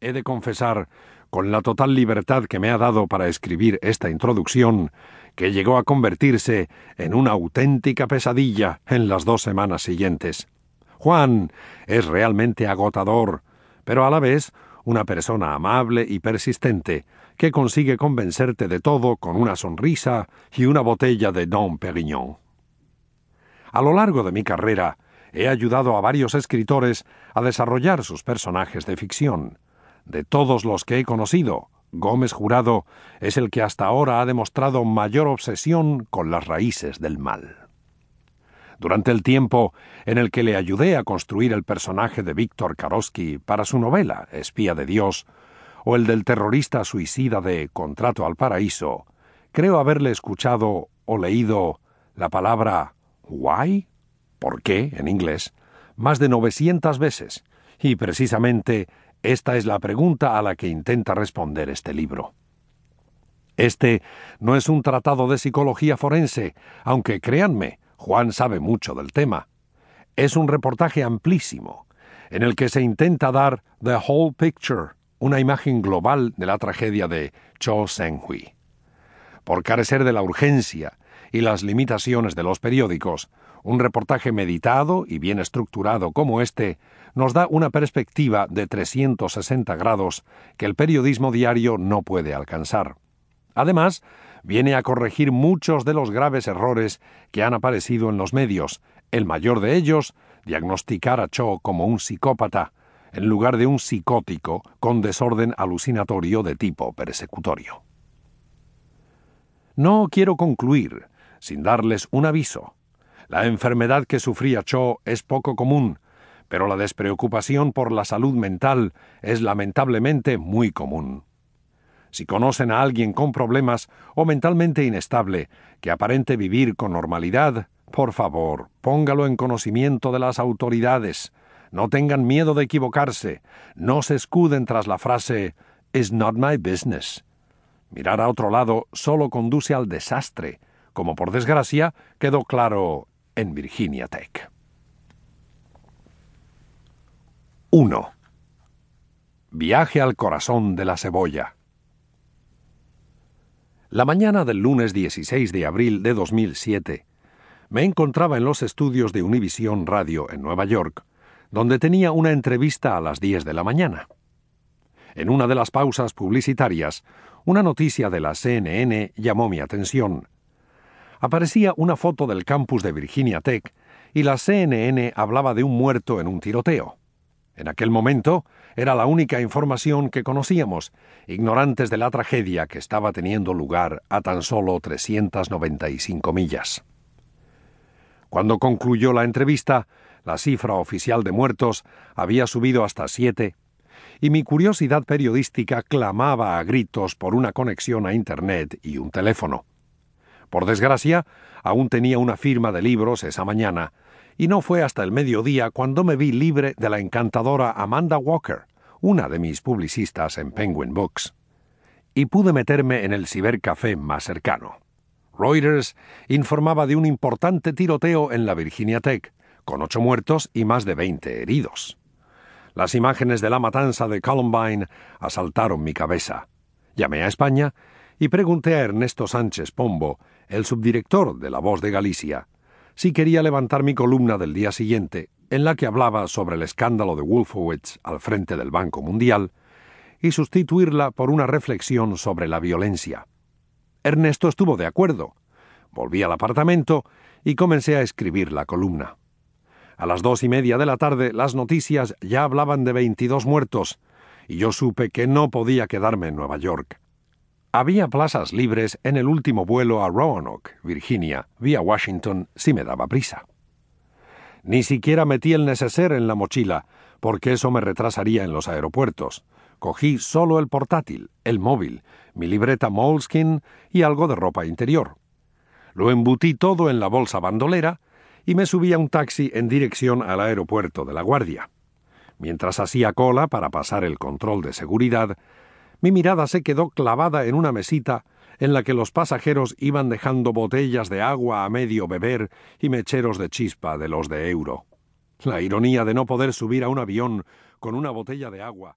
He de confesar, con la total libertad que me ha dado para escribir esta introducción, que llegó a convertirse en una auténtica pesadilla en las dos semanas siguientes. Juan es realmente agotador, pero a la vez una persona amable y persistente, que consigue convencerte de todo con una sonrisa y una botella de Dom Perignon. A lo largo de mi carrera, he ayudado a varios escritores a desarrollar sus personajes de ficción. De todos los que he conocido, Gómez Jurado es el que hasta ahora ha demostrado mayor obsesión con las raíces del mal. Durante el tiempo en el que le ayudé a construir el personaje de Víctor Karosky para su novela Espía de Dios, o el del terrorista suicida de Contrato al Paraíso, creo haberle escuchado o leído la palabra why, ¿por qué? en inglés, más de 900 veces, y precisamente esta es la pregunta a la que intenta responder este libro. Este no es un tratado de psicología forense, aunque créanme, Juan sabe mucho del tema. Es un reportaje amplísimo, en el que se intenta dar the whole picture, una imagen global de la tragedia de Cho Seng-hui. Por carecer de la urgencia y las limitaciones de los periódicos, un reportaje meditado y bien estructurado como este nos da una perspectiva de 360 grados que el periodismo diario no puede alcanzar. Además, viene a corregir muchos de los graves errores que han aparecido en los medios, el mayor de ellos, diagnosticar a Cho como un psicópata, en lugar de un psicótico con desorden alucinatorio de tipo persecutorio. No quiero concluir sin darles un aviso. La enfermedad que sufría Cho es poco común, pero la despreocupación por la salud mental es lamentablemente muy común. Si conocen a alguien con problemas o mentalmente inestable que aparente vivir con normalidad, por favor, póngalo en conocimiento de las autoridades. No tengan miedo de equivocarse. No se escuden tras la frase It's not my business. Mirar a otro lado solo conduce al desastre, como por desgracia quedó claro en Virginia Tech. 1. Viaje al corazón de la cebolla. La mañana del lunes 16 de abril de 2007, me encontraba en los estudios de Univision Radio en Nueva York, donde tenía una entrevista a las 10 de la mañana. En una de las pausas publicitarias, una noticia de la CNN llamó mi atención. Aparecía una foto del campus de Virginia Tech y la CNN hablaba de un muerto en un tiroteo. En aquel momento era la única información que conocíamos, ignorantes de la tragedia que estaba teniendo lugar a tan solo 395 millas. Cuando concluyó la entrevista, la cifra oficial de muertos había subido hasta siete, y mi curiosidad periodística clamaba a gritos por una conexión a Internet y un teléfono. Por desgracia, aún tenía una firma de libros esa mañana, y no fue hasta el mediodía cuando me vi libre de la encantadora Amanda Walker, una de mis publicistas en Penguin Books, y pude meterme en el cibercafé más cercano. Reuters informaba de un importante tiroteo en la Virginia Tech, con ocho muertos y más de veinte heridos. Las imágenes de la matanza de Columbine asaltaron mi cabeza. Llamé a España y pregunté a Ernesto Sánchez Pombo, el subdirector de La Voz de Galicia, si quería levantar mi columna del día siguiente, en la que hablaba sobre el escándalo de Wolfowitz al frente del Banco Mundial, y sustituirla por una reflexión sobre la violencia. Ernesto estuvo de acuerdo. Volví al apartamento y comencé a escribir la columna. A las dos y media de la tarde las noticias ya hablaban de veintidós muertos, y yo supe que no podía quedarme en Nueva York. Había plazas libres en el último vuelo a Roanoke, Virginia, vía Washington, si me daba prisa. Ni siquiera metí el neceser en la mochila, porque eso me retrasaría en los aeropuertos. Cogí solo el portátil, el móvil, mi libreta Moleskin y algo de ropa interior. Lo embutí todo en la bolsa bandolera y me subí a un taxi en dirección al aeropuerto de La Guardia. Mientras hacía cola para pasar el control de seguridad, mi mirada se quedó clavada en una mesita en la que los pasajeros iban dejando botellas de agua a medio beber y mecheros de chispa de los de euro. La ironía de no poder subir a un avión con una botella de agua